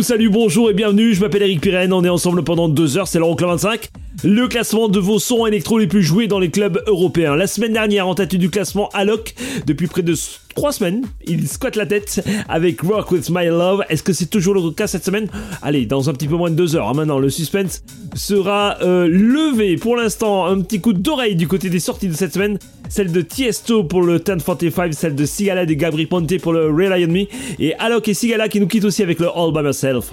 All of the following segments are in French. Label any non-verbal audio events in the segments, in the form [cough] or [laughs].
Salut, bonjour et bienvenue, je m'appelle Eric Pirenne, on est ensemble pendant deux heures, c'est l'Euroclub 25, le classement de vos sons électro les plus joués dans les clubs européens. La semaine dernière, en tête du classement, Alok, depuis près de trois semaines, il squatte la tête avec Rock With My Love. Est-ce que c'est toujours le cas cette semaine? Allez, dans un petit peu moins de deux heures, hein, maintenant, le suspense sera euh, levé. Pour l'instant, un petit coup d'oreille du côté des sorties de cette semaine, celle de Tiesto pour le 1045, celle de Sigala et Gabri Ponte pour le Rely on Me, et Alok et Sigala qui nous quittent aussi avec le All By Myself.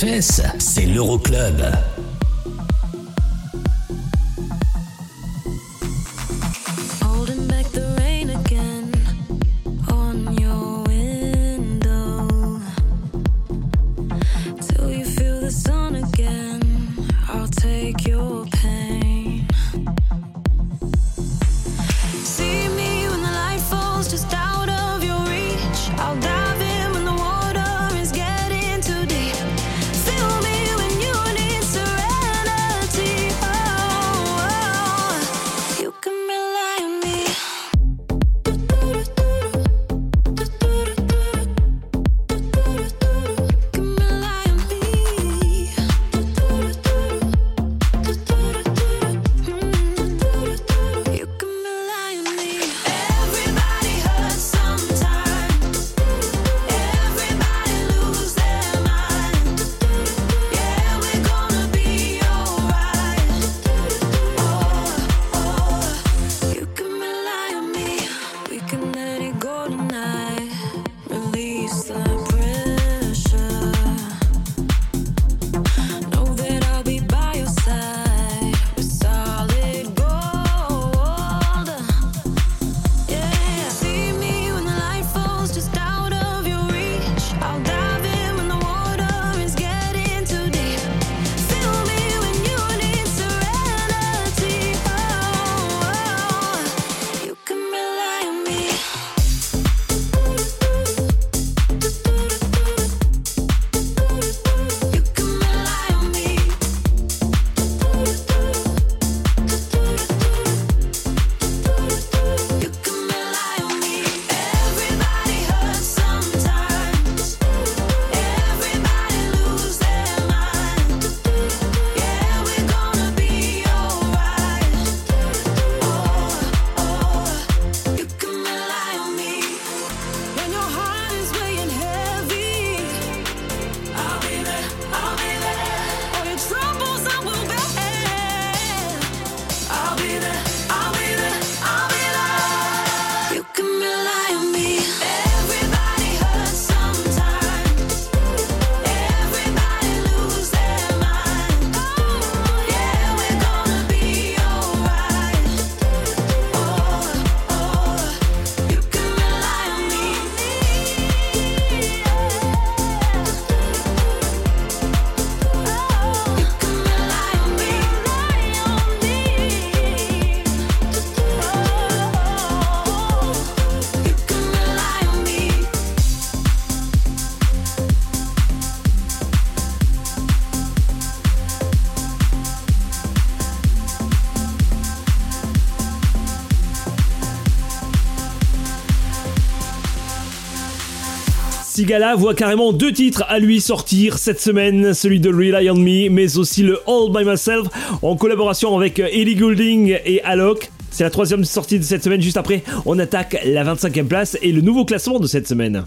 fesses, c'est l'Euroclub. Tigala voit carrément deux titres à lui sortir cette semaine, celui de Rely on Me, mais aussi le All by Myself en collaboration avec euh, Ellie Goulding et Alok. C'est la troisième sortie de cette semaine, juste après on attaque la 25e place et le nouveau classement de cette semaine.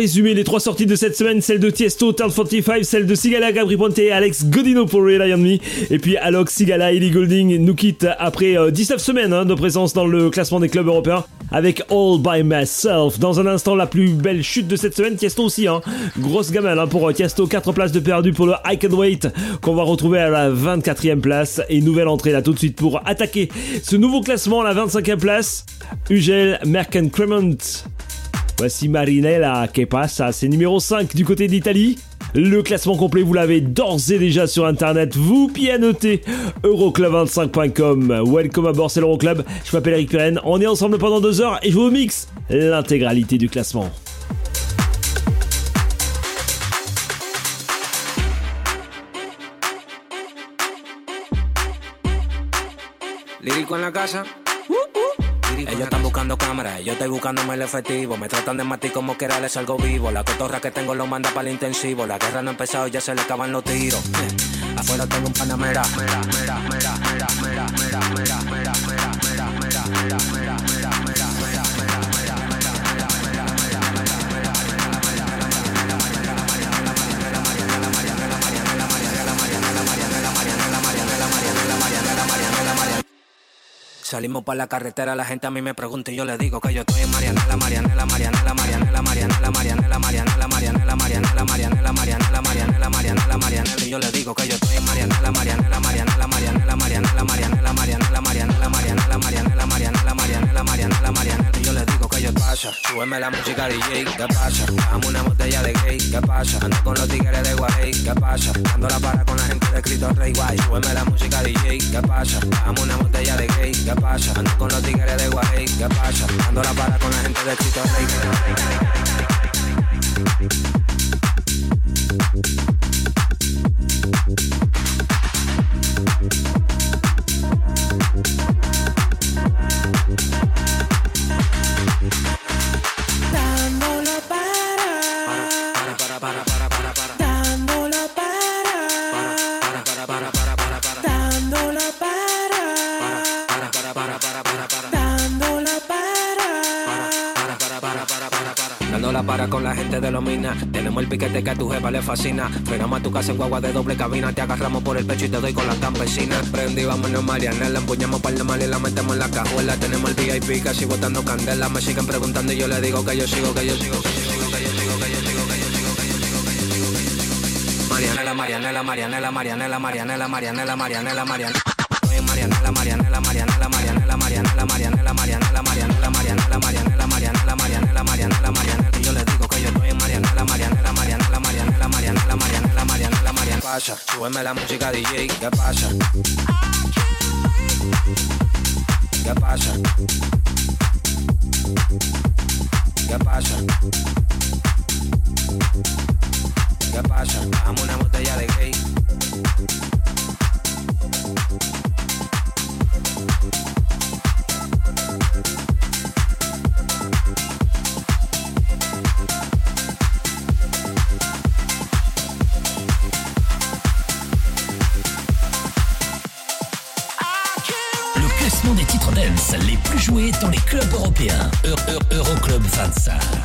Résumé, les trois sorties de cette semaine, celle de Tiesto, Turn 45, celle de Sigala, Gabri Ponte et Alex Godino pour Rely on Me. Et puis Alok, Sigala, Ellie Golding nous quittent après euh, 19 semaines hein, de présence dans le classement des clubs européens avec All By Myself. Dans un instant, la plus belle chute de cette semaine, Tiesto aussi. Hein. Grosse gamelle hein, pour euh, Tiesto, 4 places de perdu pour le I Can Wait qu'on va retrouver à la 24e place. Et nouvelle entrée là tout de suite pour attaquer ce nouveau classement, la 25e place. Ugel Merken Cremont. Voici Marinella qui passe à c'est numéro 5 du côté d'Italie. Le classement complet, vous l'avez d'ores et déjà sur internet. Vous pianotez Euroclub25.com. Welcome à c'est l'Euroclub. Je m'appelle Eric Pirenne. On est ensemble pendant deux heures et je vous mixe l'intégralité du classement. En la casa. Ellos están buscando cámaras, yo estoy buscándome el efectivo. Me tratan de matar como que les salgo vivo. La cotorra que tengo lo manda para el intensivo. La guerra no ha empezado, ya se le acaban los tiros. [laughs] Afuera tengo un panamera. Salimos para la carretera, la gente a mí me pregunta y yo le digo que yo estoy en Marianela, Marianela, Marianela, Marianela, Marianela, Marianela, Marianela, Marianela, Marianela, Marianela, Marianela, Marianela, Marianela, Marianela, y yo le digo que yo estoy en Marianela, Marianela, Marianela, Marianela, Marianela, Marianela, Marianela, Marianela, Marianela, Marianela, Marianela, Marianela, Marianela, Marianela, y yo le digo que yo pasa, súbeme la música DJ, ¿qué pasa? Dame una botella de gay, ¿qué pasa? Ando con los tigres de Guay, ¿qué pasa? Dando la para con la gente de Cristo Rey Guay, súbeme la música DJ, ¿qué pasa? Dame una botella de gay, ¿qué Ando con los tigres de Guay, ¿qué pasa? Dando la para con la gente de Cristo Rey. Con la gente de los minas. Tenemos el piquete que a tu jefa le fascina. Frenamos a tu casa en guagua de doble cabina. Te agarramos por el pecho y te doy con las campesinas. Prendí, vámonos Marianela. Empuñamos par de mal y la metemos en la cajuela. Tenemos el VIP casi botando candela. Me siguen preguntando y yo le digo que yo sigo, que yo sigo, que yo sigo, que yo sigo, que yo sigo, que yo sigo, que yo sigo, que yo sigo, que yo sigo. Marianela, Marianela, Marianela, Marianela, Marianela, Marianela, Marianela, Marianela. Estoy en Marianela, Marianela, Marianela, Marianela, Marianela, Marianela, Marianela, Marianela, Marianela, Marianela, Marianela, Marianela, Marianela, que Mariana, la Mariana, la Mariana, la Mariana, la Mariana, la Mariana, la Mariana, la Mariana. Pasa, súbeme la música DJ, ¿qué pasa? ¿Qué pasa? ¿Qué pasa? ¿Qué pasa? Dame una botella de gay. salsa.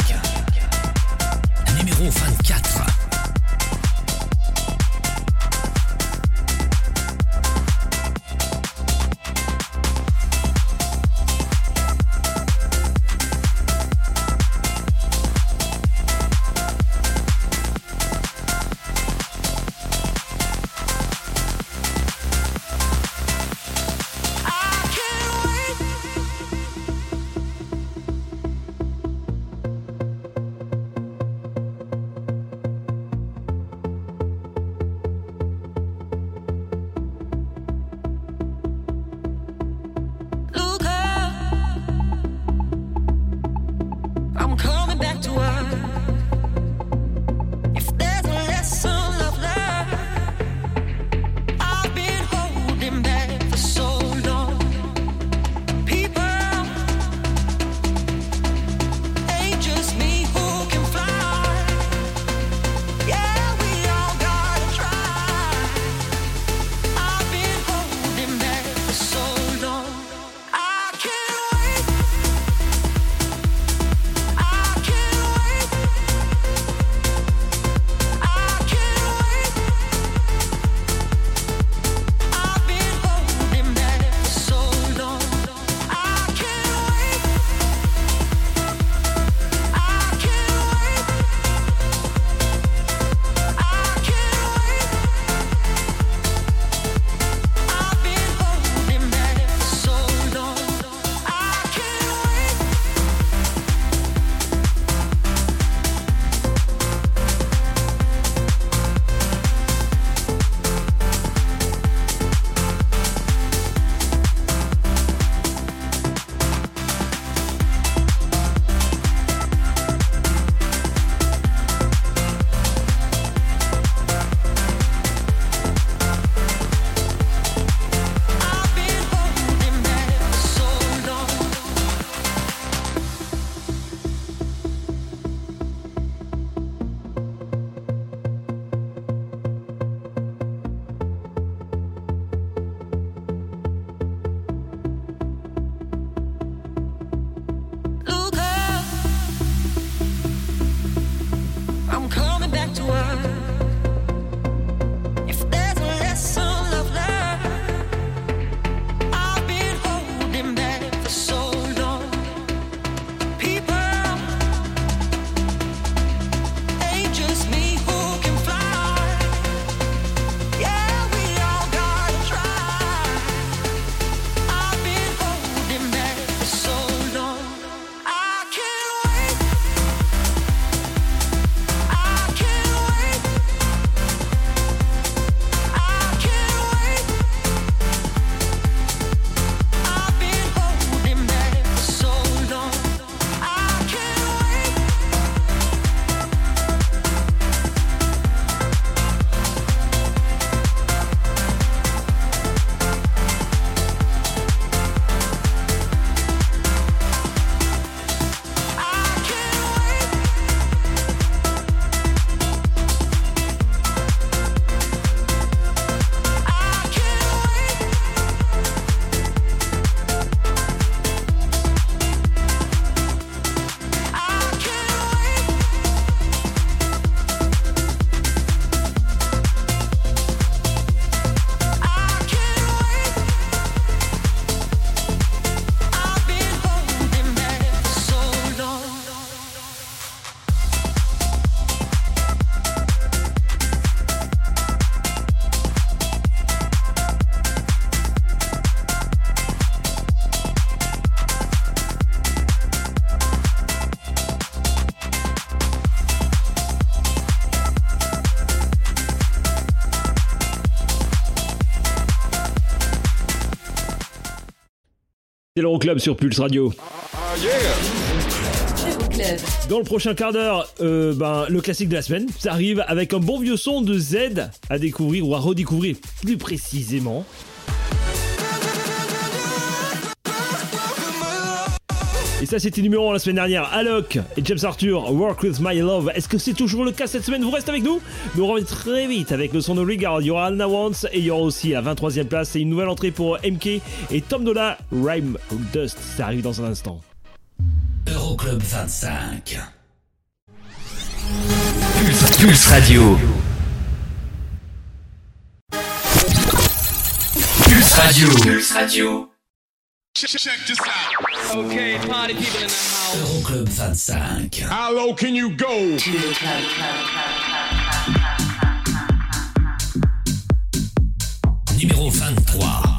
C'est l'Euroclub sur Pulse Radio. Euroclub. Dans le prochain quart d'heure, euh, ben, le classique de la semaine, ça arrive avec un bon vieux son de Z à découvrir ou à redécouvrir plus précisément. Et ça, c'était numéro 1 la semaine dernière. Alok et James Arthur, Work With My Love. Est-ce que c'est toujours le cas cette semaine? Vous restez avec nous Nous on revient très vite avec le son de Regard. Il y aura Alna Wants et il y aura aussi la 23e place. C'est une nouvelle entrée pour MK et Tom Dola, Rhyme Dust. Ça arrive dans un instant. Euroclub 25. Pulse, Pulse Radio. Pulse Radio. Pulse Radio. Okay, party people in the house. Euroclub 25. How low can you go? Numéro 23.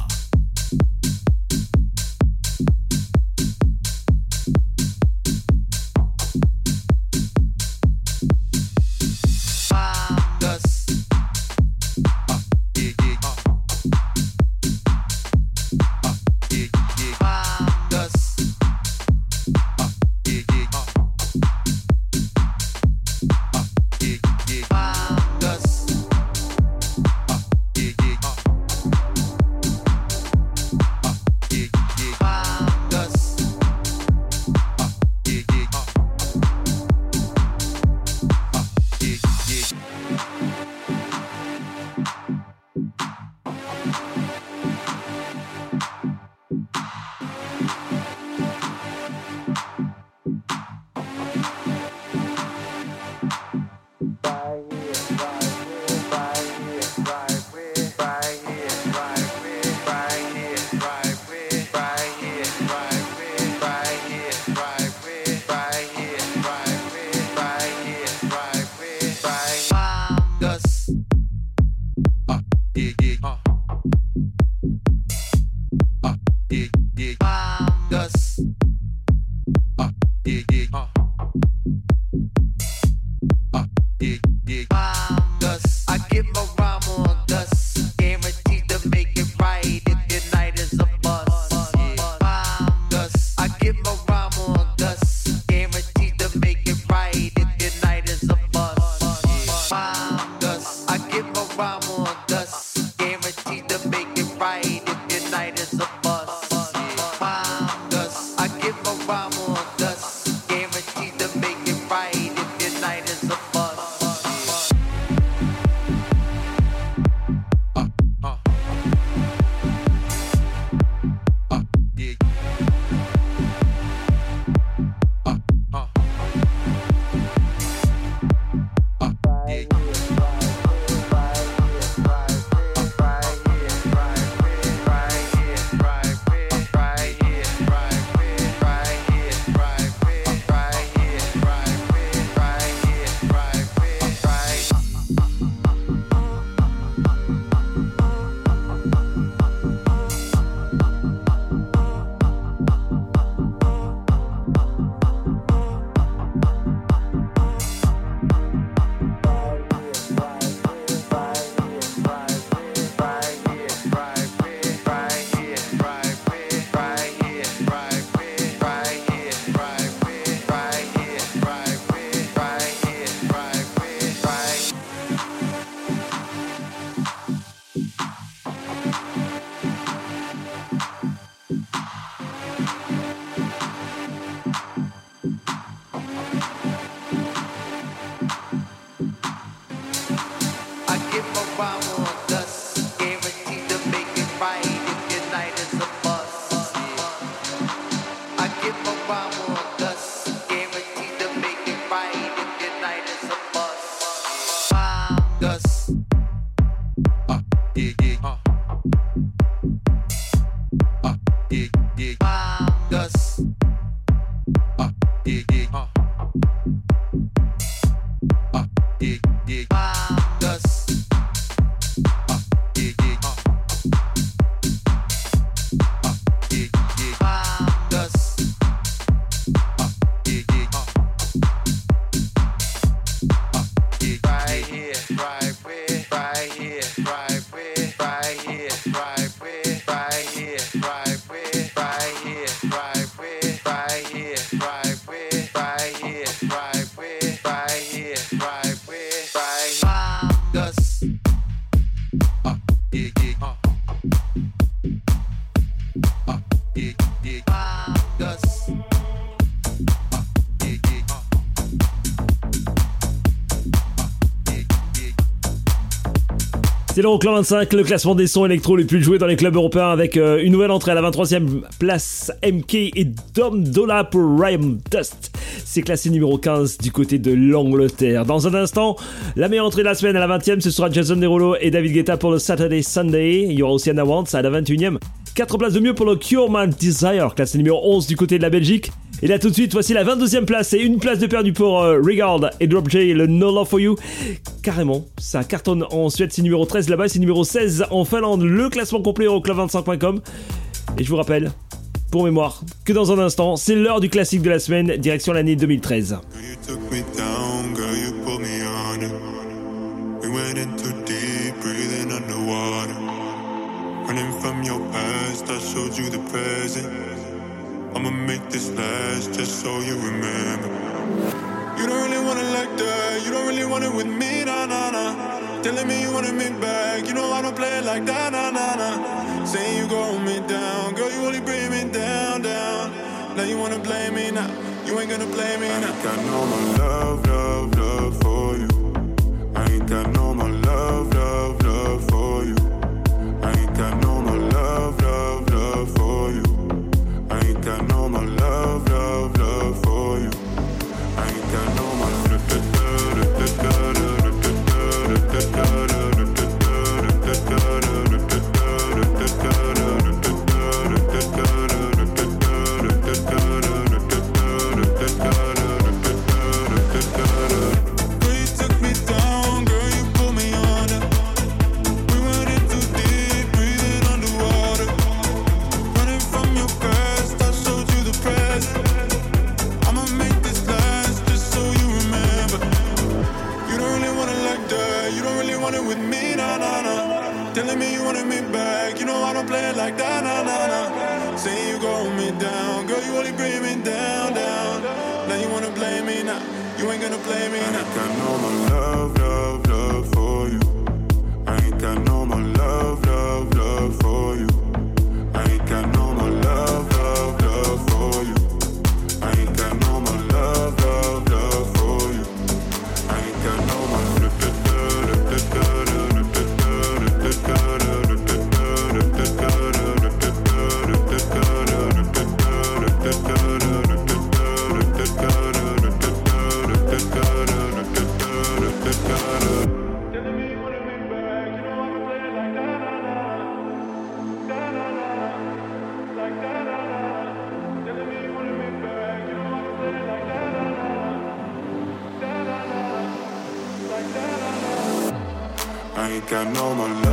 C'est l'Euroclub 25, le classement des sons électro les plus joués dans les clubs européens avec euh, une nouvelle entrée à la 23e place MK et Dom Dola pour Rhyme Dust. C'est classé numéro 15 du côté de l'Angleterre. Dans un instant, la meilleure entrée de la semaine à la 20e, ce sera Jason Derulo et David Guetta pour le Saturday Sunday. Il y aura aussi Anna Wantz à la 21e. 4 places de mieux pour le Cure Man Desire, classé numéro 11 du côté de la Belgique. Et là tout de suite, voici la 22e place et une place de perdu pour euh, Regard et Drop J, le No Love For You. Carrément, ça cartonne en Suède, c'est numéro 13 là-bas, c'est numéro 16 en Finlande, le classement complet au club25.com. Et je vous rappelle, pour mémoire, que dans un instant, c'est l'heure du classique de la semaine, direction l'année 2013. I'ma make this last just so you remember. You don't really want it like that, you don't really want it with me, nah, nah, nah. Telling me you wanted me back, you know I don't play it like that, nah, nah, nah. Saying you gon' hold me down, girl, you only bring me down, down. Now you wanna blame me now, you ain't gonna blame me now. I ain't got no more love, love, love for you. I ain't got no like that, nah, nah, nah. Saying you gon' me down, girl, you only bring me down, down. Now you wanna blame me now, you ain't gonna blame me now. I got no more love, love, love for you. I know my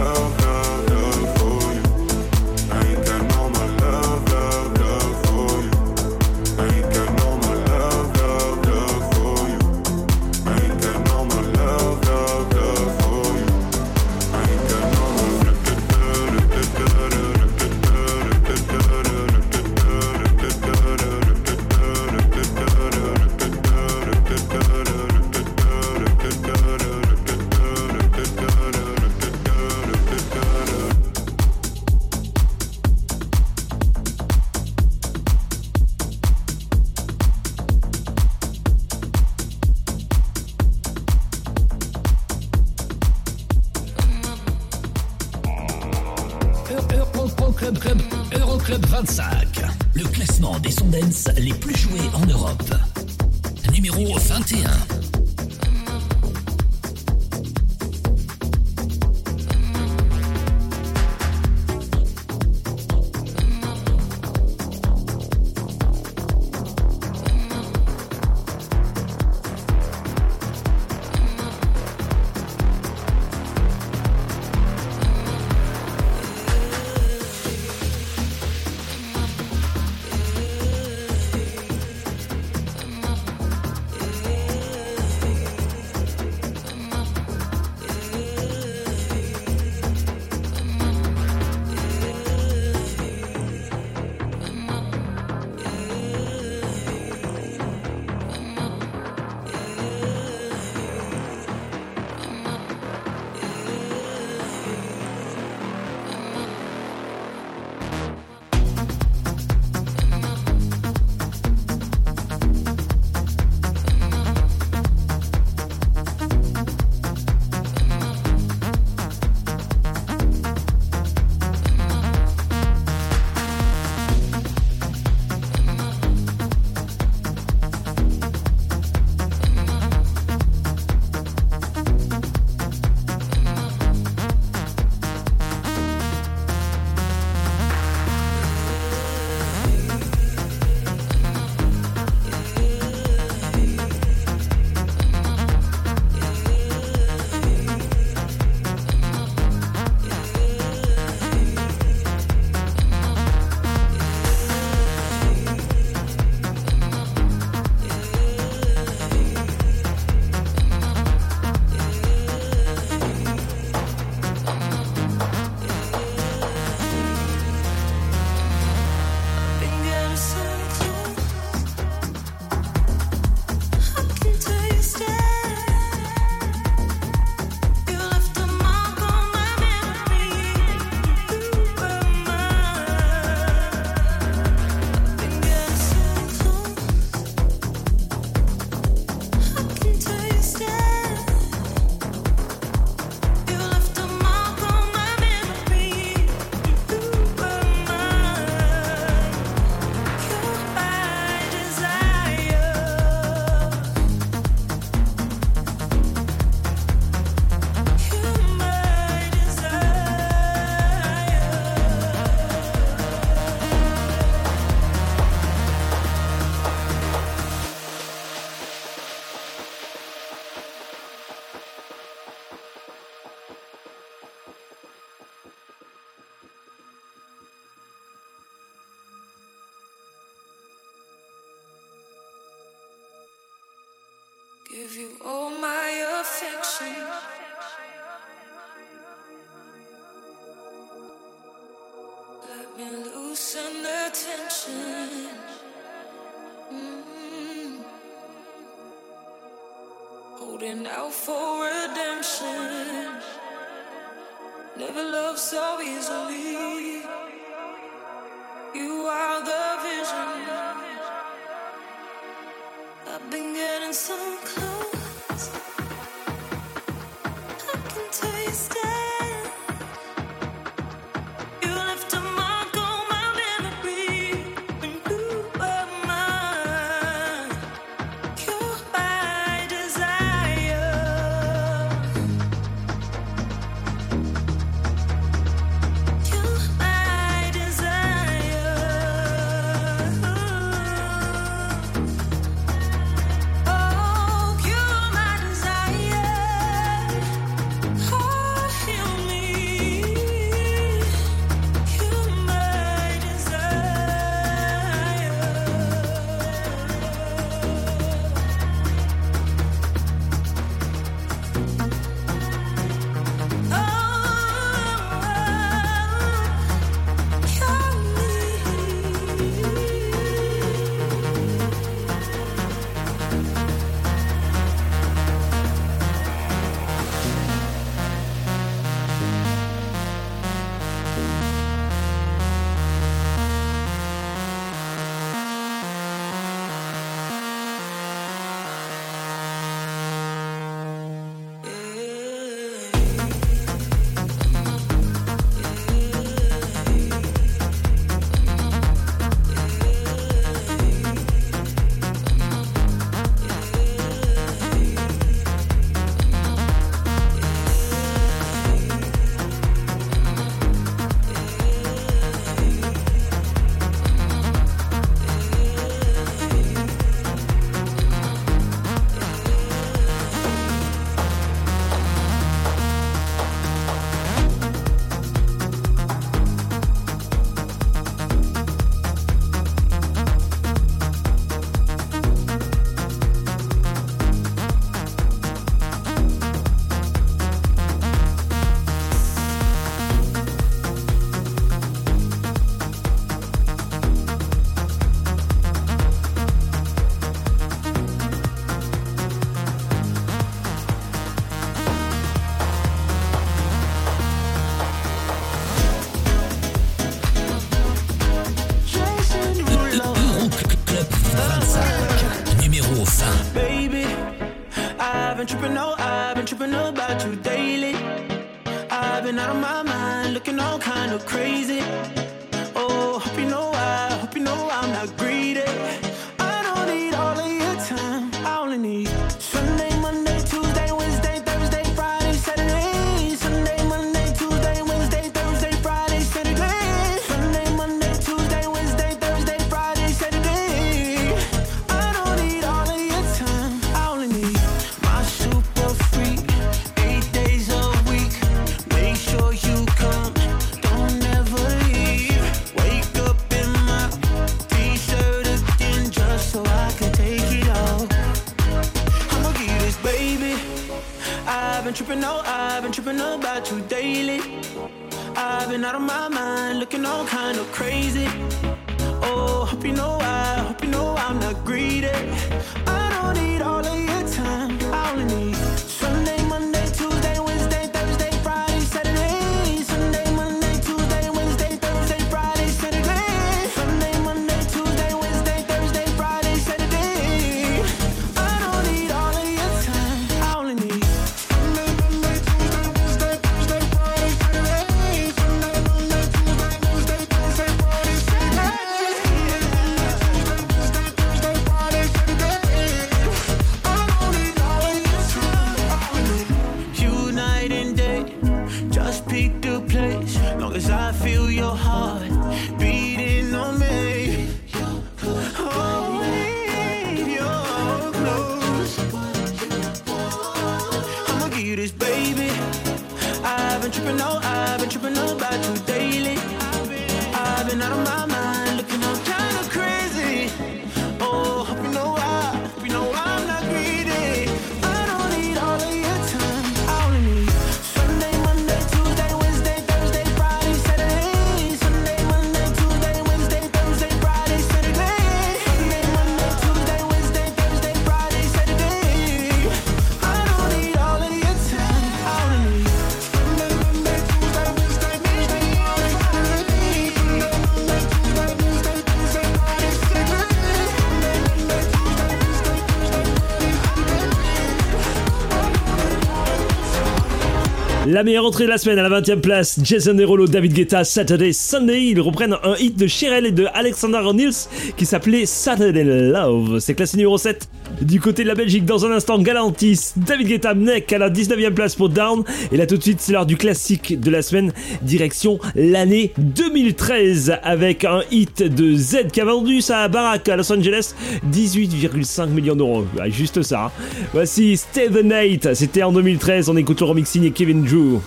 La meilleure entrée de la semaine à la 20e place, Jason Derulo, David Guetta, Saturday, Sunday. Ils reprennent un hit de Cheryl et de Alexander Nils qui s'appelait Saturday Love. C'est classé numéro 7 du côté de la Belgique, dans un instant, Galantis, David Guetta, Neck à la 19e place pour Down. Et là, tout de suite, c'est l'heure du classique de la semaine, direction l'année 2013, avec un hit de Z qui a vendu sa baraque à Los Angeles, 18,5 millions d'euros. Juste ça. Hein. Voici Stay the Night, c'était en 2013, on écoute le remix signé Kevin Drew.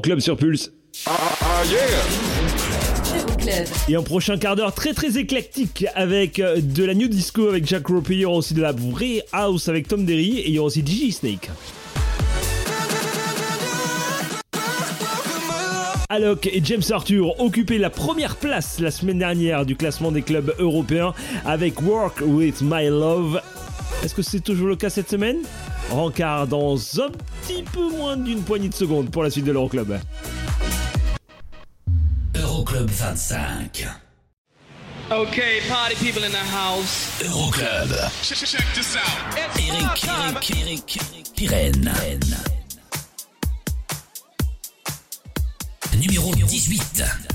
Club sur Pulse. Et un prochain quart d'heure très très éclectique avec euh, de la new disco avec Jack Roper, il y aura aussi de la vraie house avec Tom Derry et il y aura aussi DJ Snake. Alok et James Arthur occupaient la première place la semaine dernière du classement des clubs européens avec Work With My Love. Est-ce que c'est toujours le cas cette semaine? Rencard dans un petit peu moins d'une poignée de secondes pour la suite de l'Euroclub. Euroclub 25. Okay, party people in the house. Euroclub. Check, check this out. It's Eric. Eric, Eric, Pirenne. Numéro 18.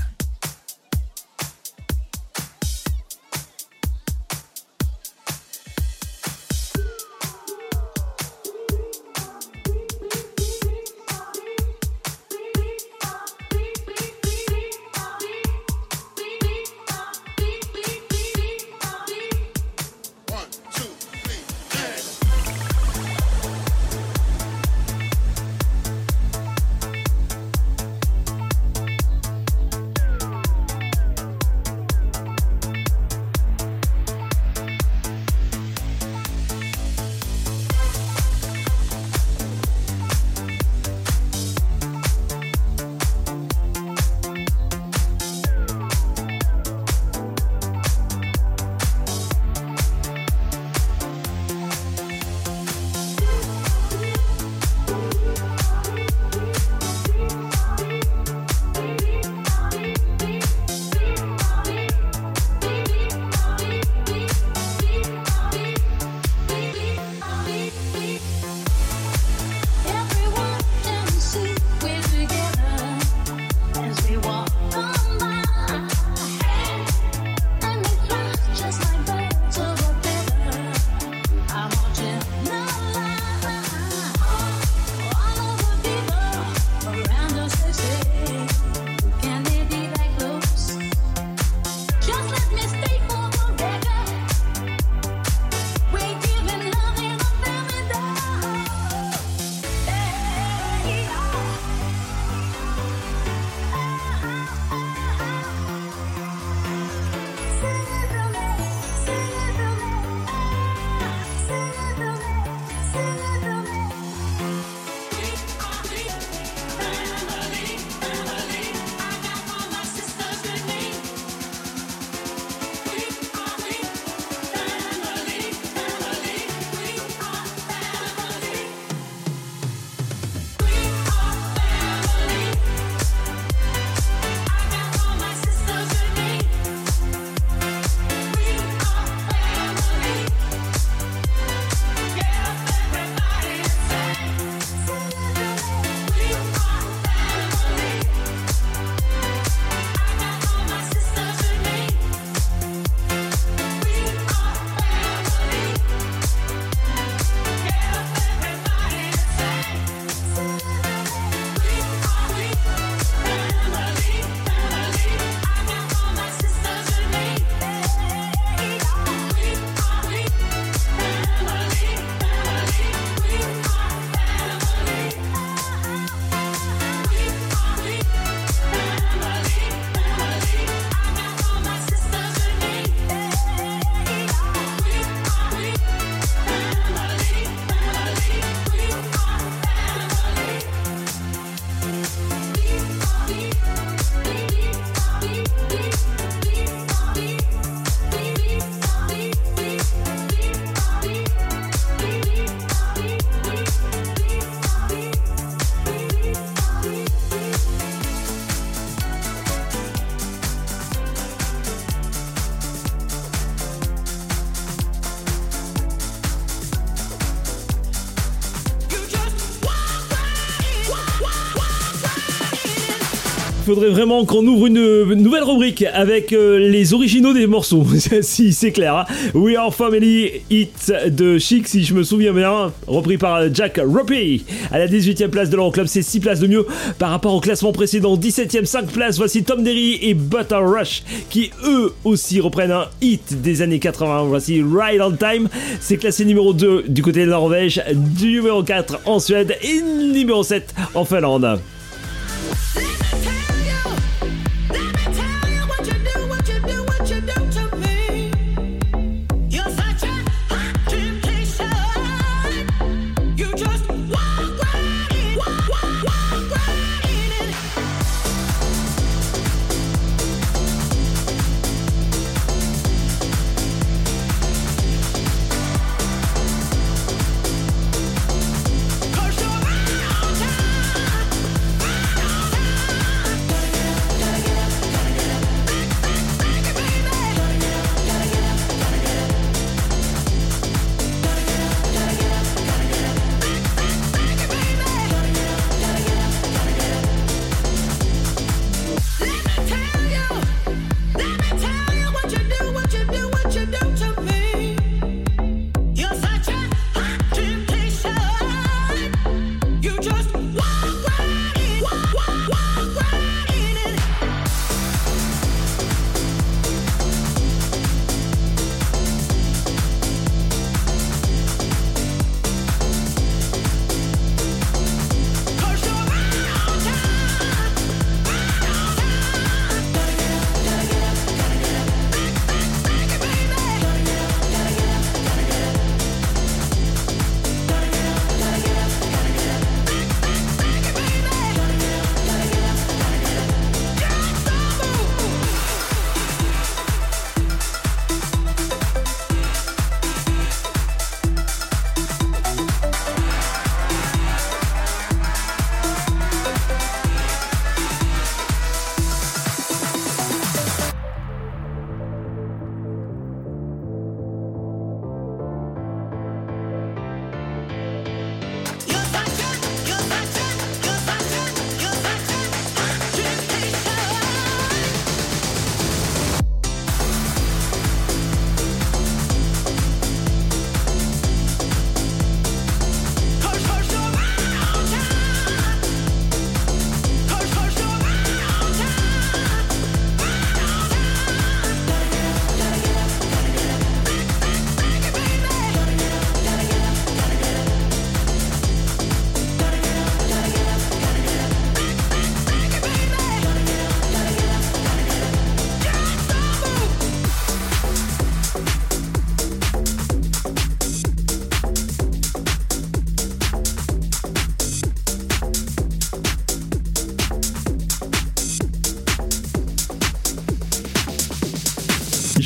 Faudrait vraiment qu'on ouvre une, nouvelle rubrique avec euh, les originaux des morceaux, [laughs] si c'est clair. hein. We Are Family Hit de Chic, si je me souviens bien, repris par Jack Ruppy. À la 18e place de l'Euroclub, c'est 6 places de mieux par rapport au classement précédent. 17e, 5 places, voici Tom Derry et Butter Rush qui eux aussi reprennent un hit des années 80. Voici Ride on Time, c'est classé numéro 2 du côté de Norvège, numéro 4 en Suède et numéro 7 en Finlande.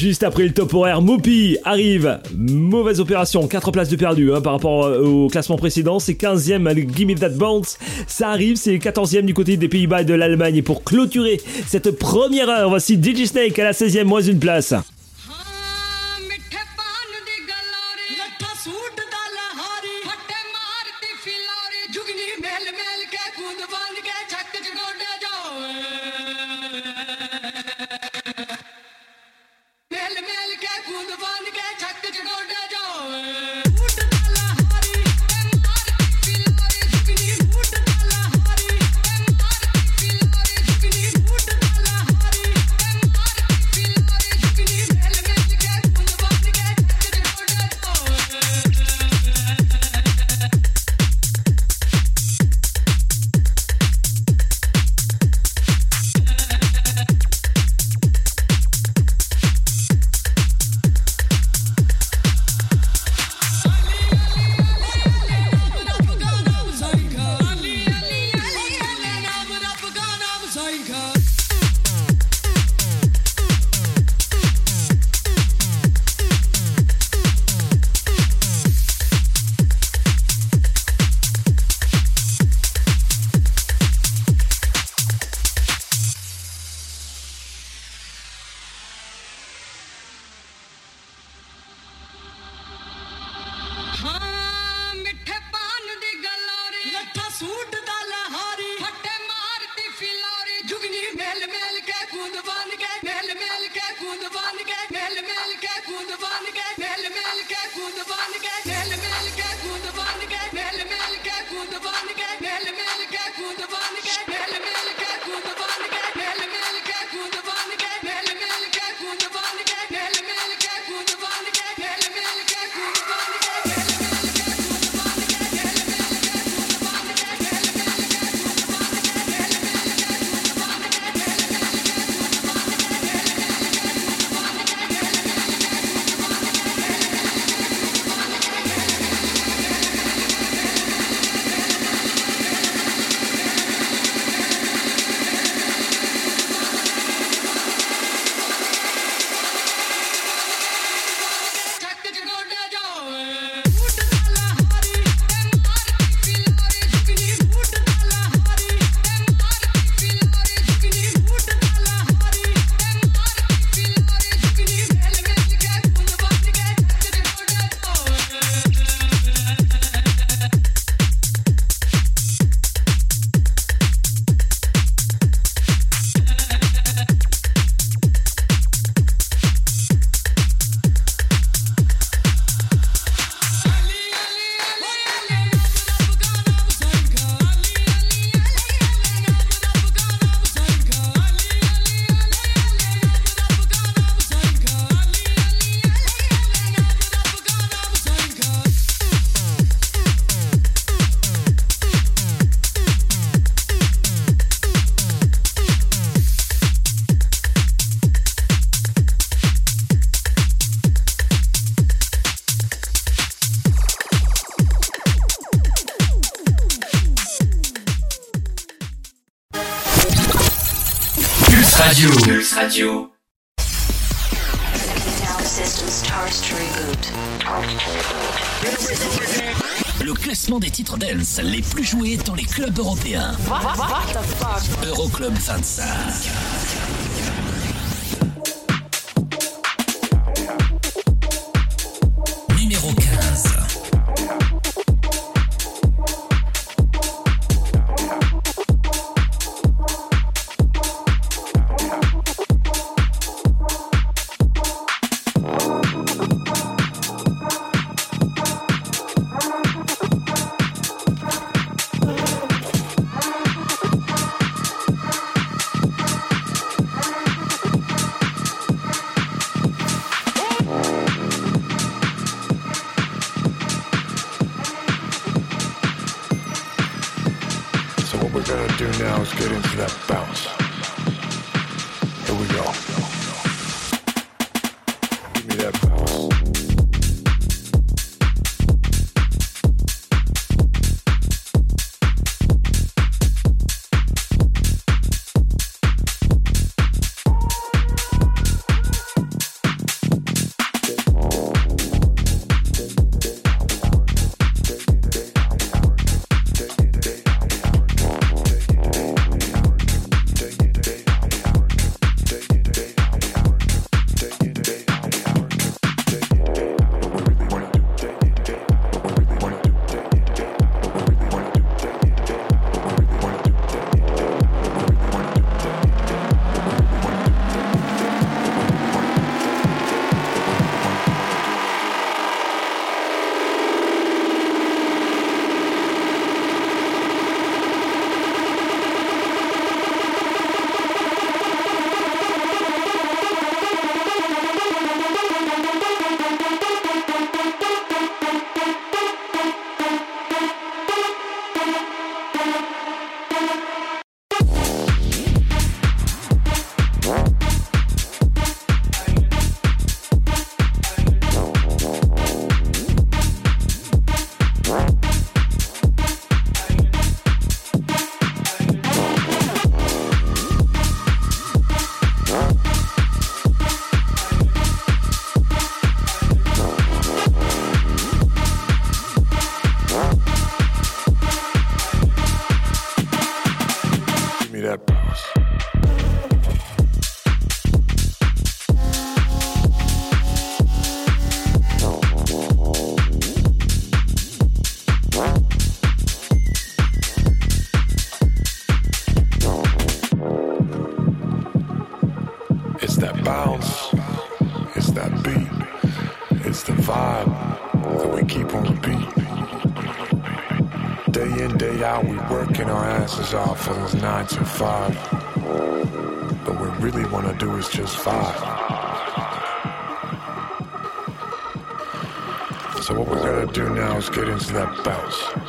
Juste après le top horaire, Mopi arrive. Mauvaise opération, 4 places de perdu hein, par rapport euh, au classement précédent. C'est 15ème avec Gimme That Bounce. Ça arrive, c'est 14ème du côté des Pays-Bas et de l'Allemagne. Et pour clôturer cette première heure, voici DJ Snake à la 16ème, moins une place. wonderful. Club Europe. house, get into that bounce. five. But we really want to do is just five. So what we're going to do now is get into that bounce.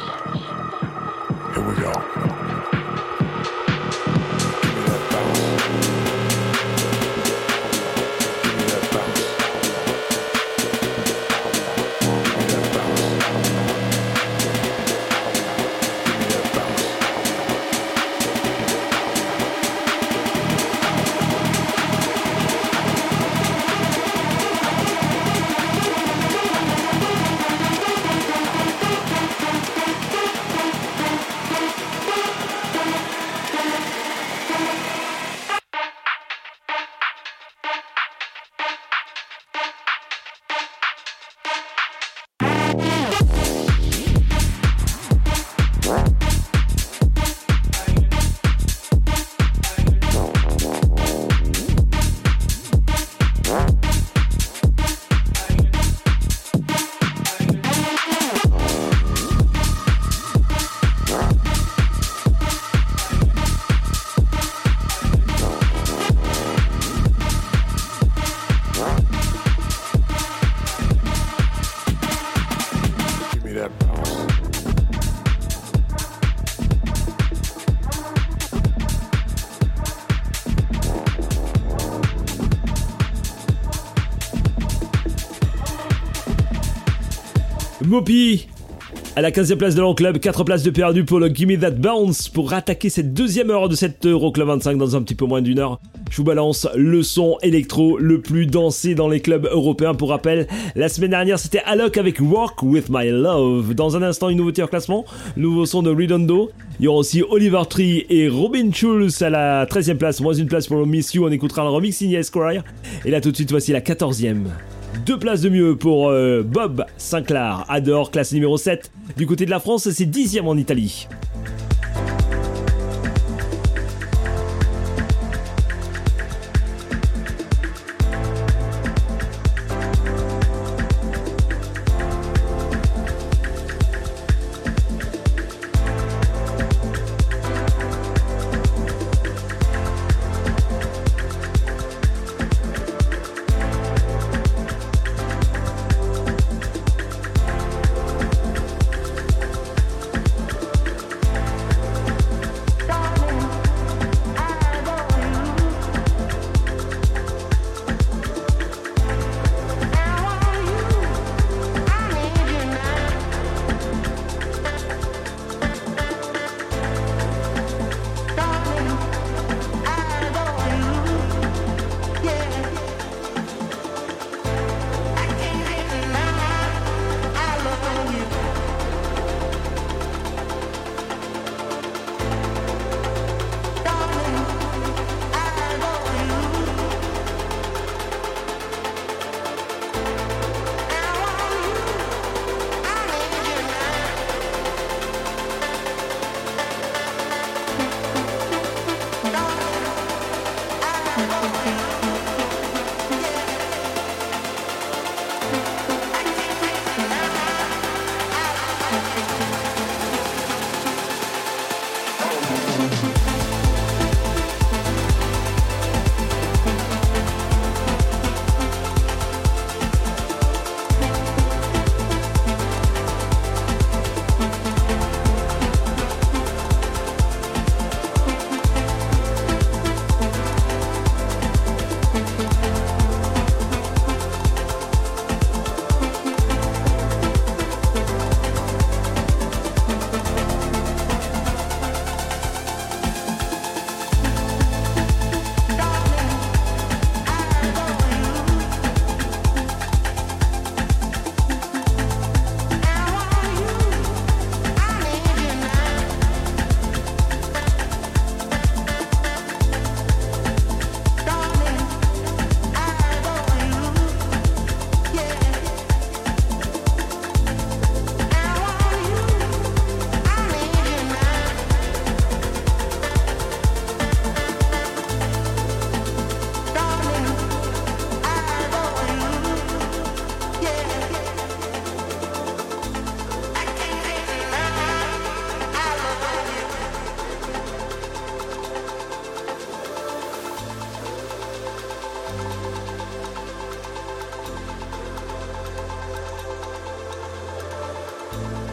Gopi à la 15e place de l'Euroclub, 4 places de perdu pour le Gimme That Bounce pour attaquer cette deuxième heure de cette Euroclub 25 dans un petit peu moins d'une heure. Je vous balance le son électro le plus dansé dans les clubs européens. Pour rappel, la semaine dernière c'était Alok avec Work With My Love. Dans un instant, une nouveauté en classement, nouveau son de Redondo. Il y aura aussi Oliver Tree et Robin Schulz à la 13e place, moins une place pour le Miss You. On écoutera le remix signé Et là tout de suite, voici la 14e. Deux places de mieux pour euh, Bob Sinclair, Adore, classe numéro 7. Du côté de la France, c'est 10 en Italie. you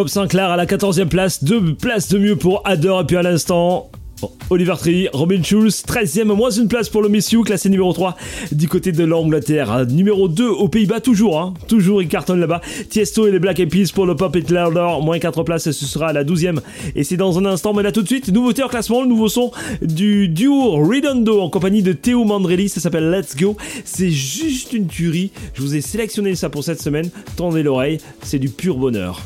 Bob Sinclair à la 14e place, deux places de mieux pour Adore et puis à l'instant. Oliver Tree, Robin Schulz, 13e, moins une place pour le classé numéro 3 du côté de l'Angleterre. Numéro 2 aux Pays-Bas, toujours, hein, toujours, il cartonne là-bas. Tiesto et les Black Eyed pour le Pop It Louder, moins 4 places, ce sera à la 12e. Et c'est dans un instant, mais là tout de suite, nouveauté en classement, le nouveau son du duo Redondo en compagnie de Théo Mandrelli, ça s'appelle Let's Go. C'est juste une tuerie. Je vous ai sélectionné ça pour cette semaine. Tendez l'oreille, c'est du pur bonheur.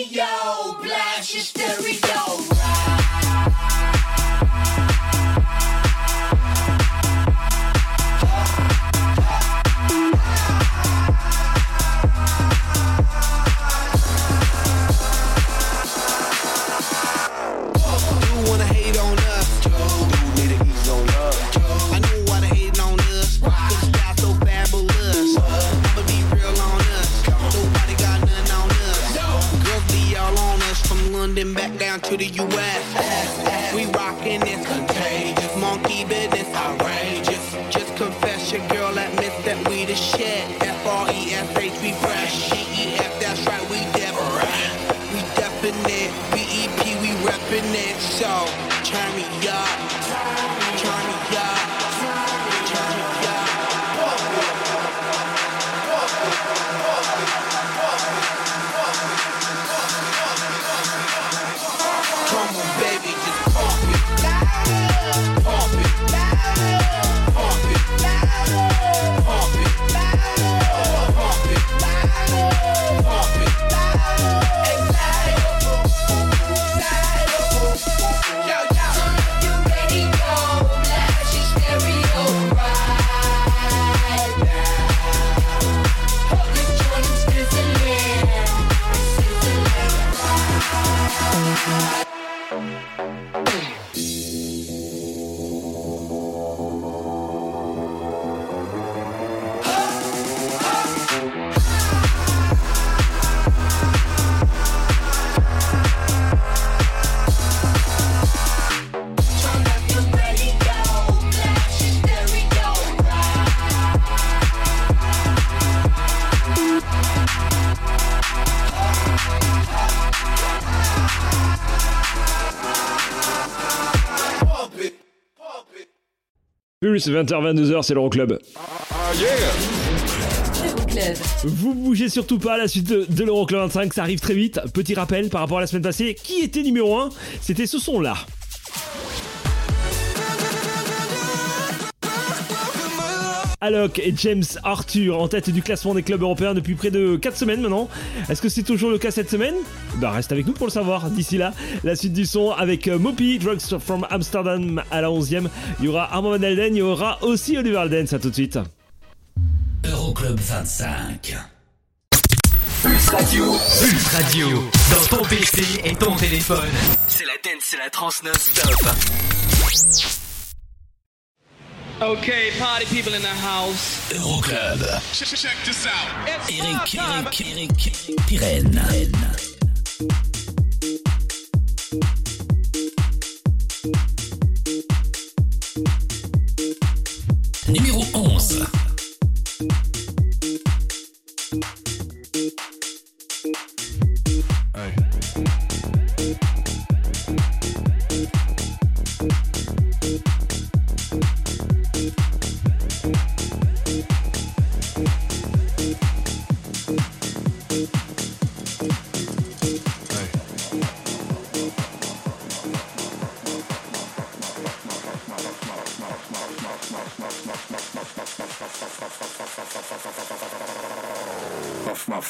Radio, blast your stereo. Plus 20h22h, c'est l'Euroclub. Euroclub. Vous bougez surtout pas, la suite de, de l'Euroclub 25, ça arrive très vite. Petit rappel par rapport à la semaine passée, qui était numéro 1 C'était ce son-là. Alok et James Arthur en tête du classement des clubs européens depuis près de 4 semaines maintenant. Est-ce que c'est toujours le cas cette semaine? Bah reste avec nous pour le savoir. D'ici là, la suite du son avec euh, Mopi, Drugs from Amsterdam à la 11e. Il y aura Armand Van Helden, il y aura aussi Oliver Aldens. À tout de suite. Euroclub 25. Pulse Radio. Pulse Radio. Dans ton PC et ton téléphone. C'est la dance, c'est la trans non-stop. Okay, party people in the house. Euroclub. Check, check this out. Eric, Eric, Eric, Pirenne. Numéro 11.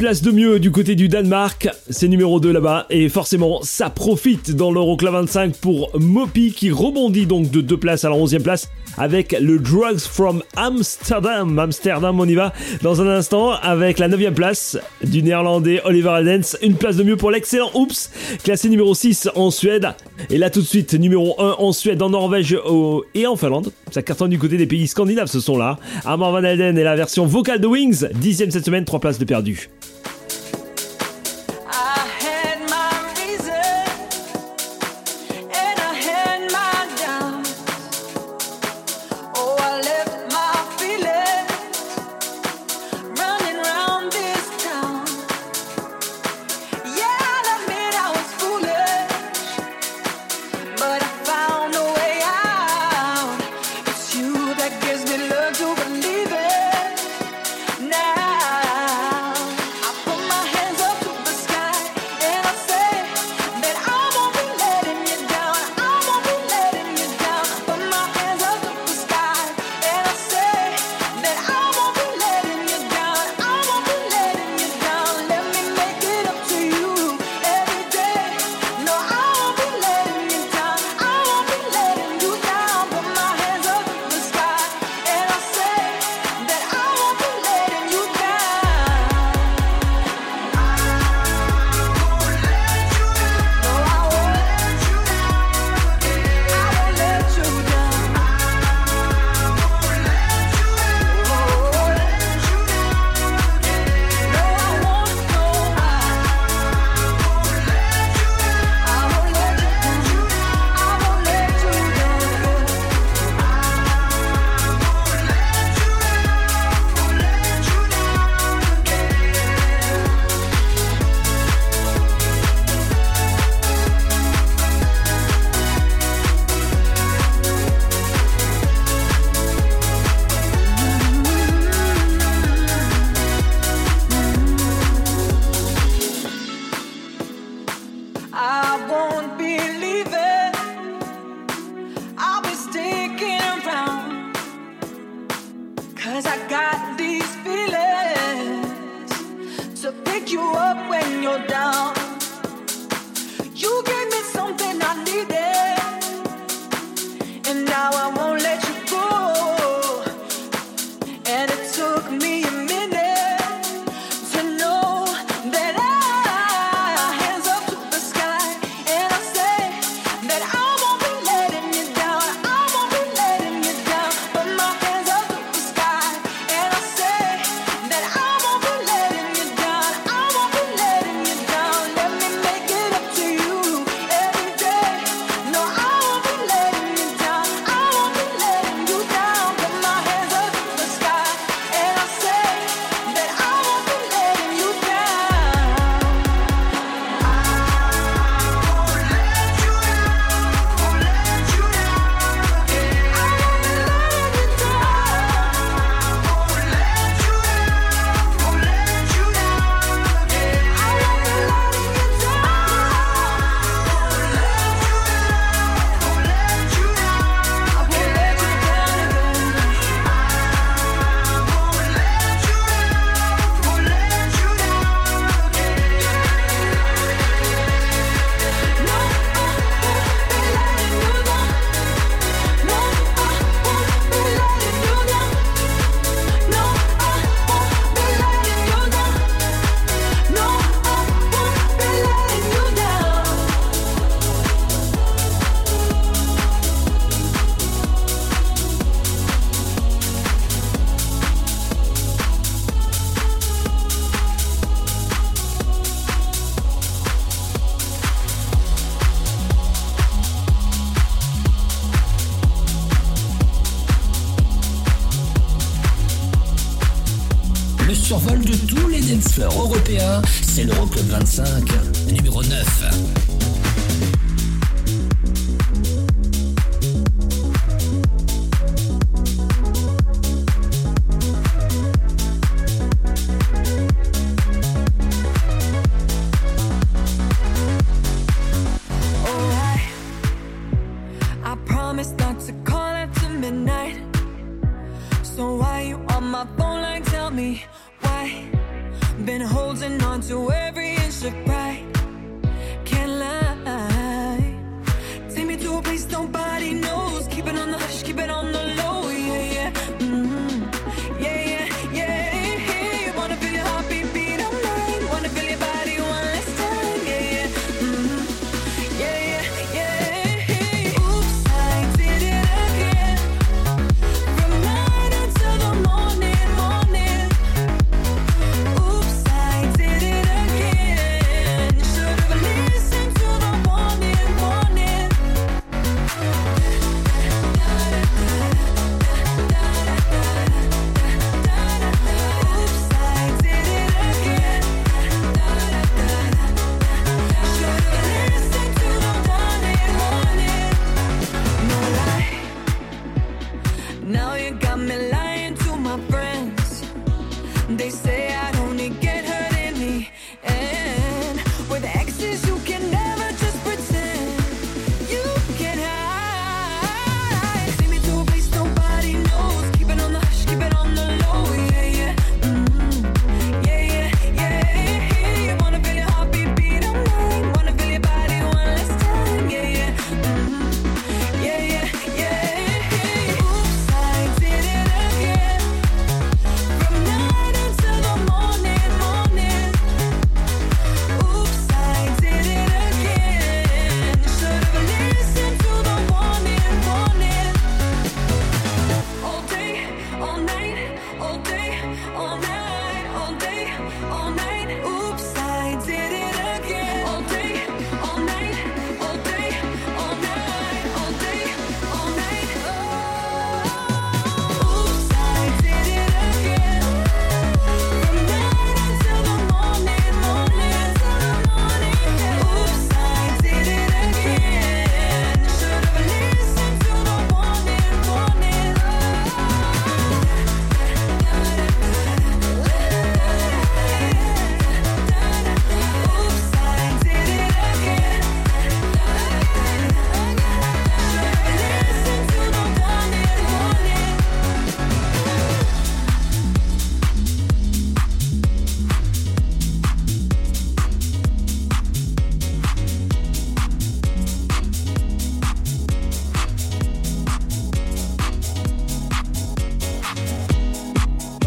place de mieux du côté du Danemark. C'est numéro 2 là-bas, et forcément ça profite dans l'Euroclub 25 pour Mopi qui rebondit donc de 2 places à la 11e place avec le Drugs from Amsterdam. Amsterdam, on y va dans un instant avec la 9e place du néerlandais Oliver Aldens. Une place de mieux pour l'excellent Oops, classé numéro 6 en Suède. Et là tout de suite, numéro 1 en Suède, en Norvège et en Finlande. Ça cartonne du côté des pays scandinaves ce son-là. Amar Van Alden et la version vocale de Wings, 10 cette semaine, 3 places de perdu.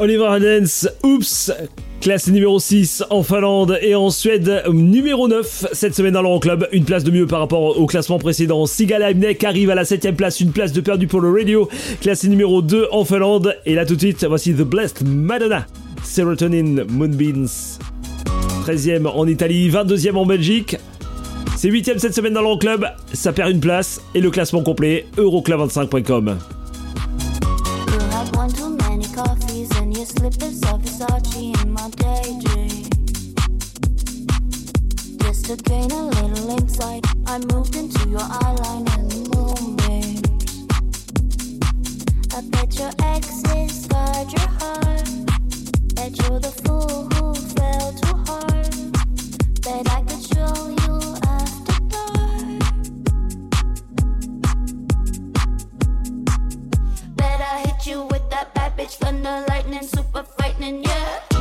Oliver Heldens, Oups Classe numéro 6 en Finlande et en Suède, numéro 9 cette semaine dans l'Euroclub. Une place de mieux par rapport au classement précédent. Sigal Heimnek arrive à la 7ème place, une place de perdu pour le radio. Classe numéro 2 en Finlande. Et là tout de suite, voici The Blessed Madonna. Serotonin Moonbeams. 13ème en Italie, 22ème en Belgique. C'est 8ème cette semaine dans l'Euroclub. Ça perd une place. Et le classement complet, euroclub25.com. your slippers of Versace in my daydream. Just to gain a little insight, I moved into your eyeline and moonbeams. I bet your exes scarred your heart. Bet you're the fool who fell too hard. Bet I could show you bitch thunder lightning, super frightening, yeah.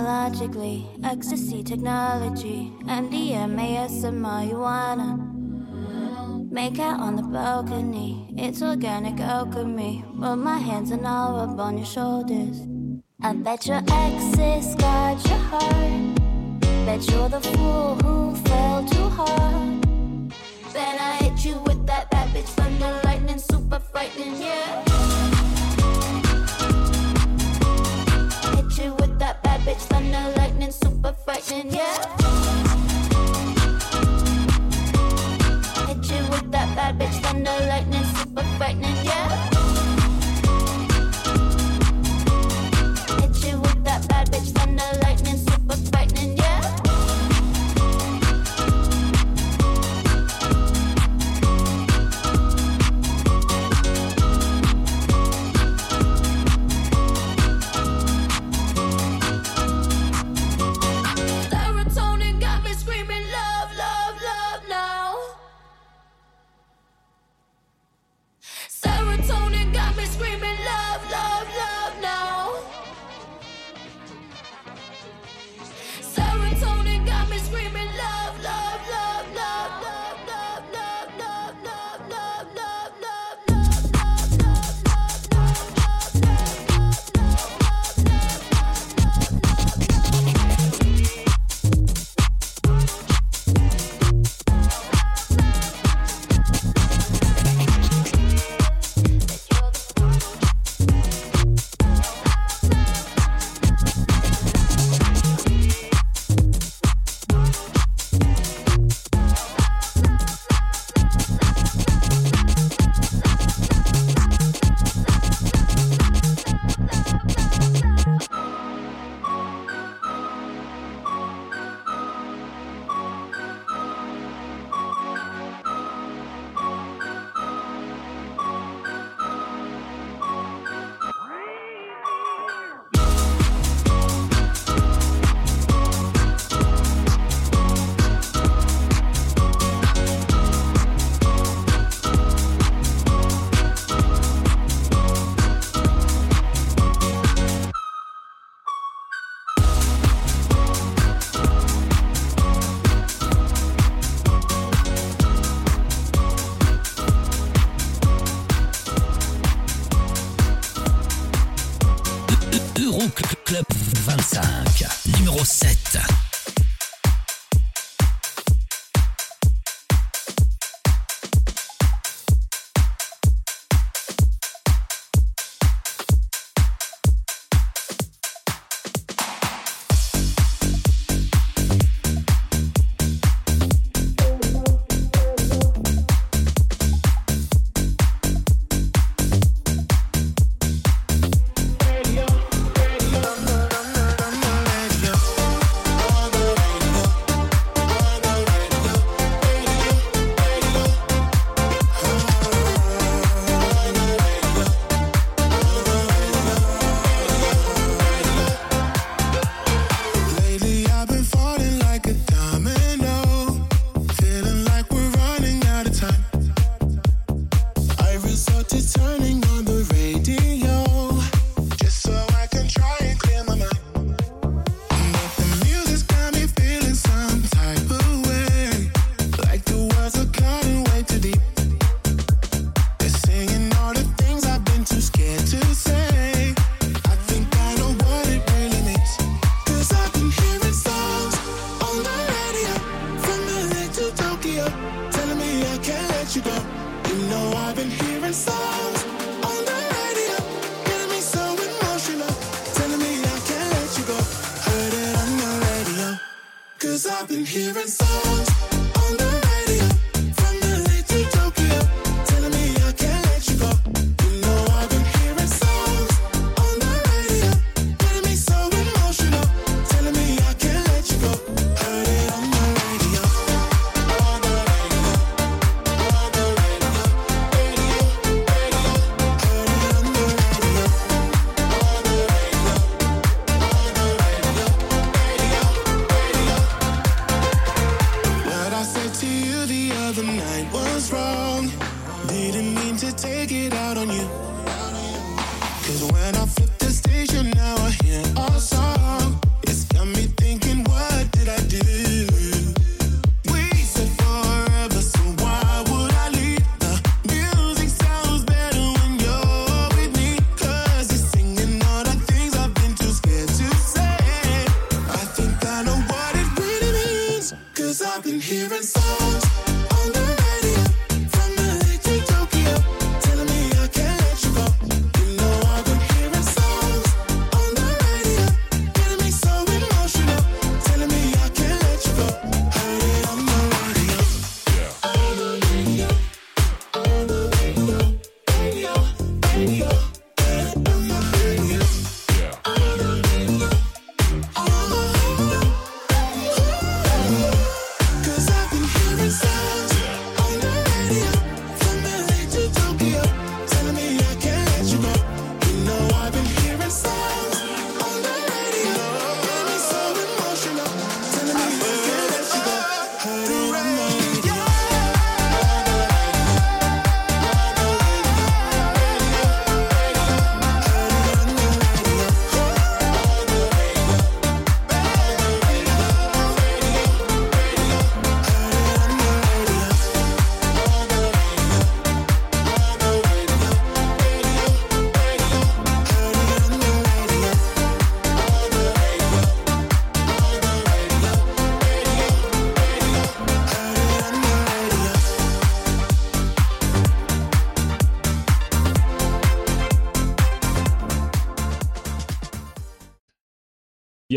Thinking chronologically, ecstasy technology, MDMA, marijuana. Make out on the balcony, it's organic alchemy. Put my hands and all up on your shoulders. I bet your exes got your heart. Bet you're the fool who fell too hard. Then I hit you with that bad bitch thunder lightning, super frightening, yeah. Bitch thunder lightning, super frightening, yeah. Hit you with that bad bitch thunder lightning, super frightening, yeah.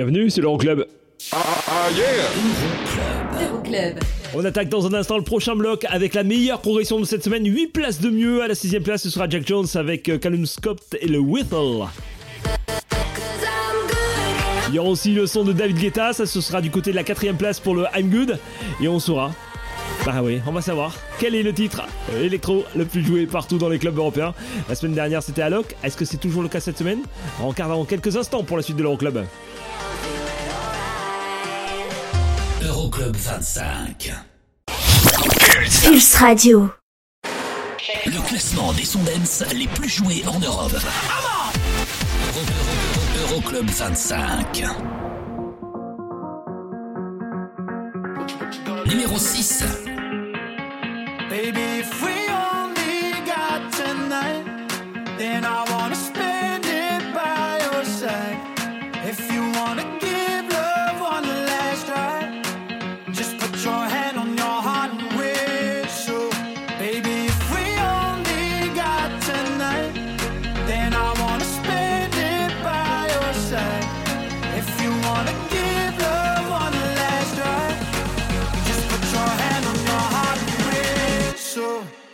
bienvenue, c'est l'Euroclub. Ah. On attaque dans un instant le prochain bloc avec la meilleure progression de cette semaine, 8 places de mieux. À la 6 place, ce sera Jack Jones avec euh, Callum Scott et le Whittle. Il y aura aussi le son de David Guetta, ça ce sera du côté de la quatrième place pour le I'm Good. Et on saura, bah oui, on va savoir quel est le titre électro le plus joué partout dans les clubs européens? La semaine dernière c'était à Alok, est-ce que c'est toujours le cas cette semaine? On regarde dans quelques instants pour la suite de l'Euroclub. Club 25. Pulse. Pulse Radio. Le classement des sons dance les plus joués en Europe. Euroclub 25. Numéro 6.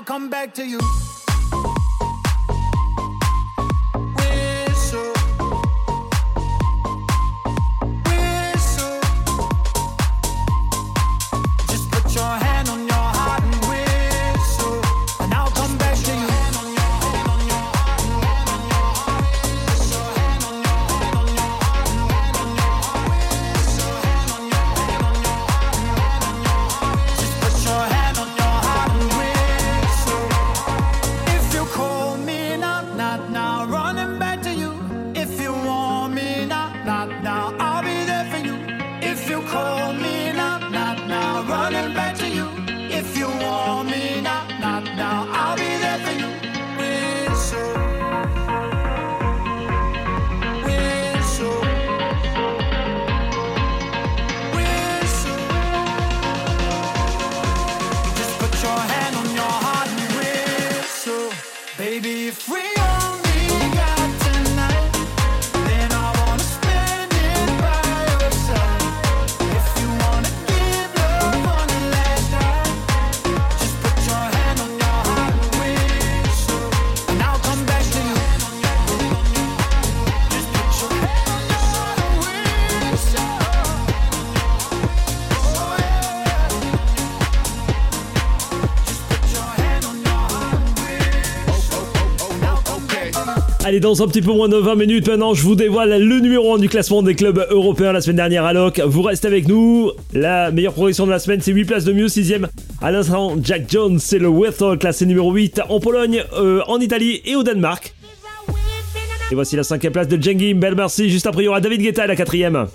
I'll come back to you. Allez, dans un petit peu moins de 20 minutes maintenant, je vous dévoile le numéro 1 du classement des clubs européens la semaine dernière à Locke. Vous restez avec nous. La meilleure progression de la semaine, c'est 8 places de mieux. 6ème à l'instant, Jack Jones, c'est le Werthol, classé numéro 8 en Pologne, euh, en Italie et au Danemark. Et voici la cinquième place de Jengi Belle Merci. Juste après, il y aura David Guetta à la quatrième.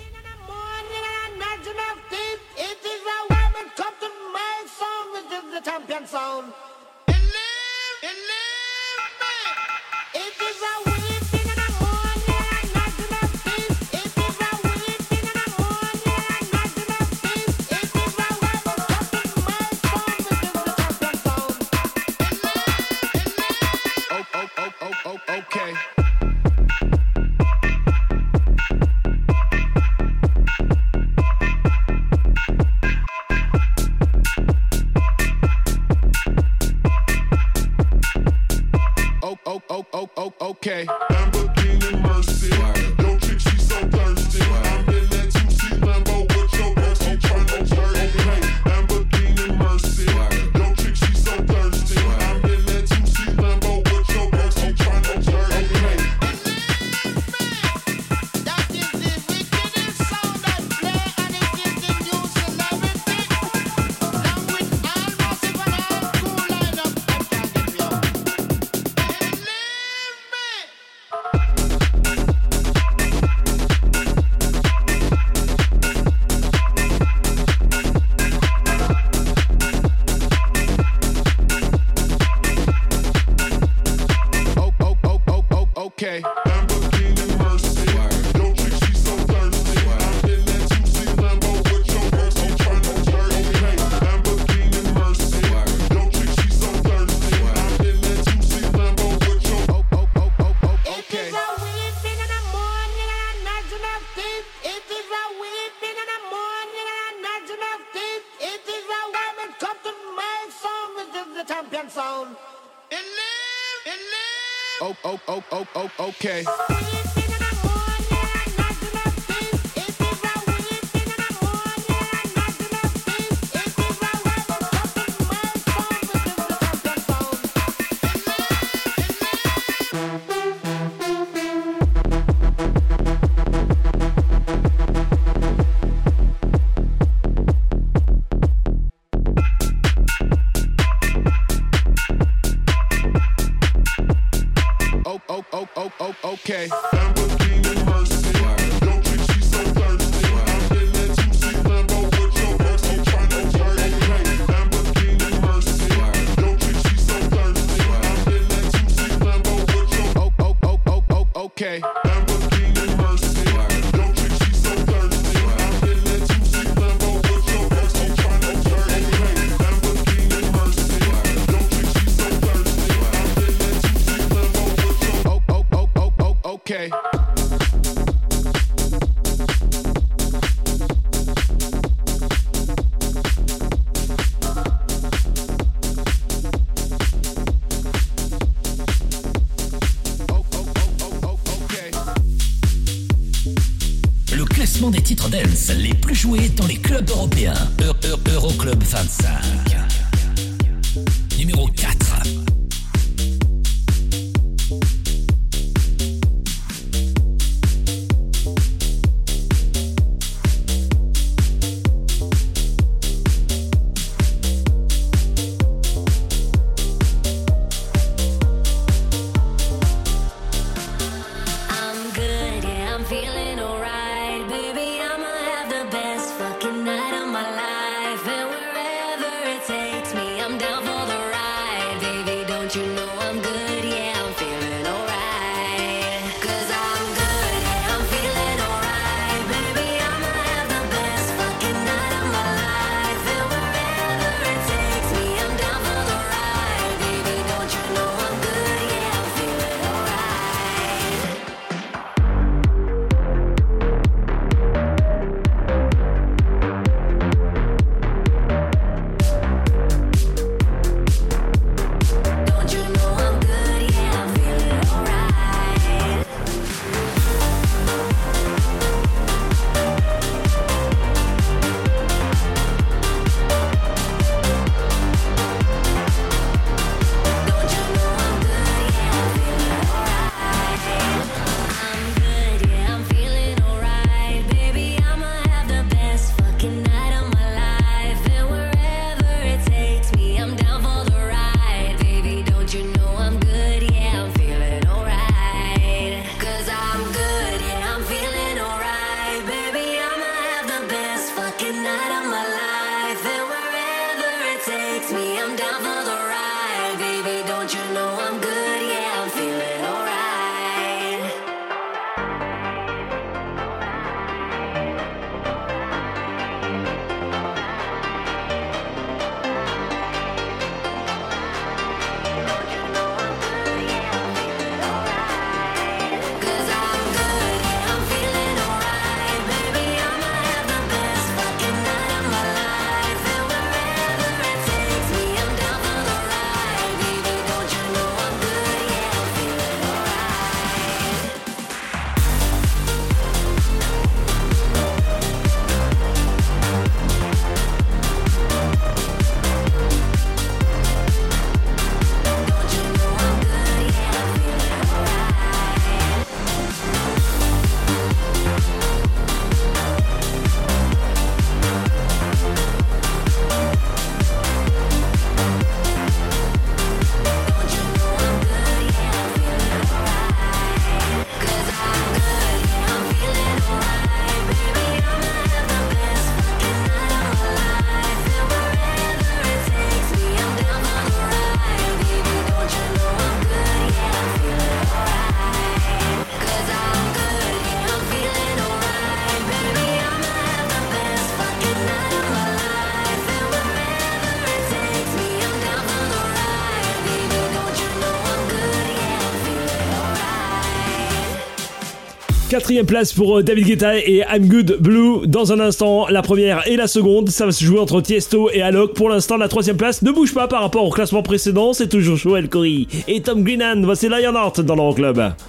les plus joués dans les clubs européens. E, e, Euroclub -Euro 25. Numéro 4. Quatrième place pour euh, David Guetta et I'm Good Blue. Dans un instant, la première et la seconde. Ça va se jouer entre Tiesto et Alok. Pour l'instant, la troisième place ne bouge pas par rapport au classement précédent. C'est toujours Joel Corey et Tom Greenan. Voici Lionheart dans l'Euroclub. Tonight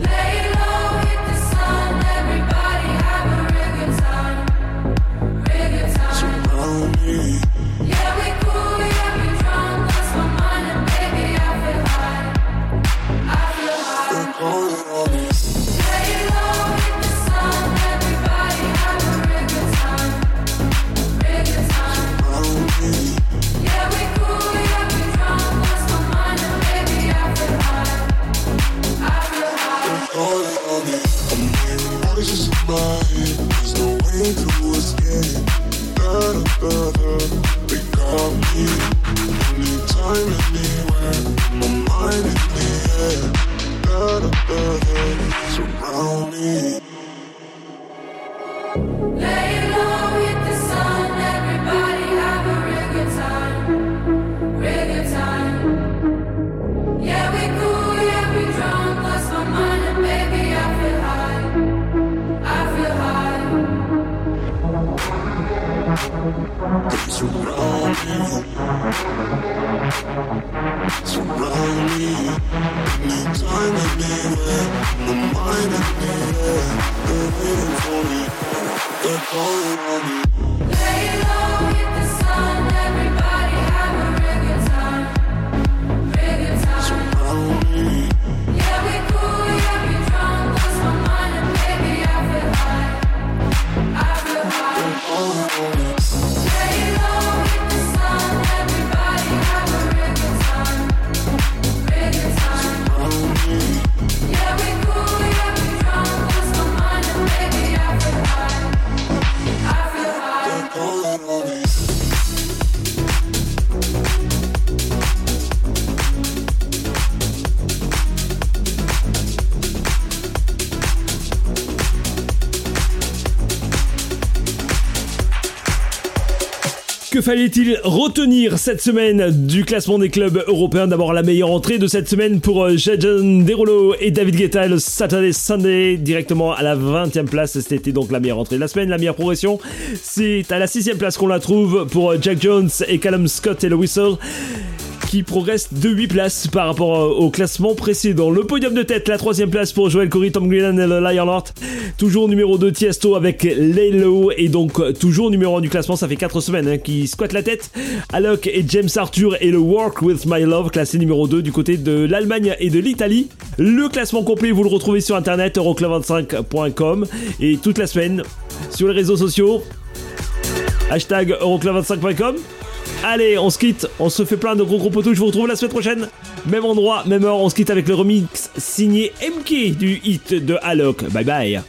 Lay low, fallait-il retenir cette semaine du classement des clubs européens? D'abord la meilleure entrée de cette semaine pour euh, Jason Derulo et David Guetta le Saturday Sunday directement à la 20e place. C'était donc la meilleure entrée de la semaine. La meilleure progression, c'est à la 6e place qu'on la trouve pour euh, Jack Jones et Callum Scott et le Whistle qui progresse de 8 places par rapport euh, au classement précédent. Le podium de tête, la troisième place pour Joel Corey, Tom Grennan et le Lionheart. Toujours numéro 2 Tiesto avec Laylo et donc euh, toujours numéro 1 du classement. Ça fait 4 semaines hein, qui squattent la tête. Alok et James Arthur et le Work With My Love classé numéro 2 du côté de l'Allemagne et de l'Italie. Le classement complet, vous le retrouvez sur internet euroclub25.com et toute la semaine sur les réseaux sociaux. Hashtag euroclub25.com. Allez, on se quitte, on se fait plein de gros gros potos, je vous retrouve la semaine prochaine. Même endroit, même heure, on se quitte avec le remix signé MK du hit de Alok. Bye bye.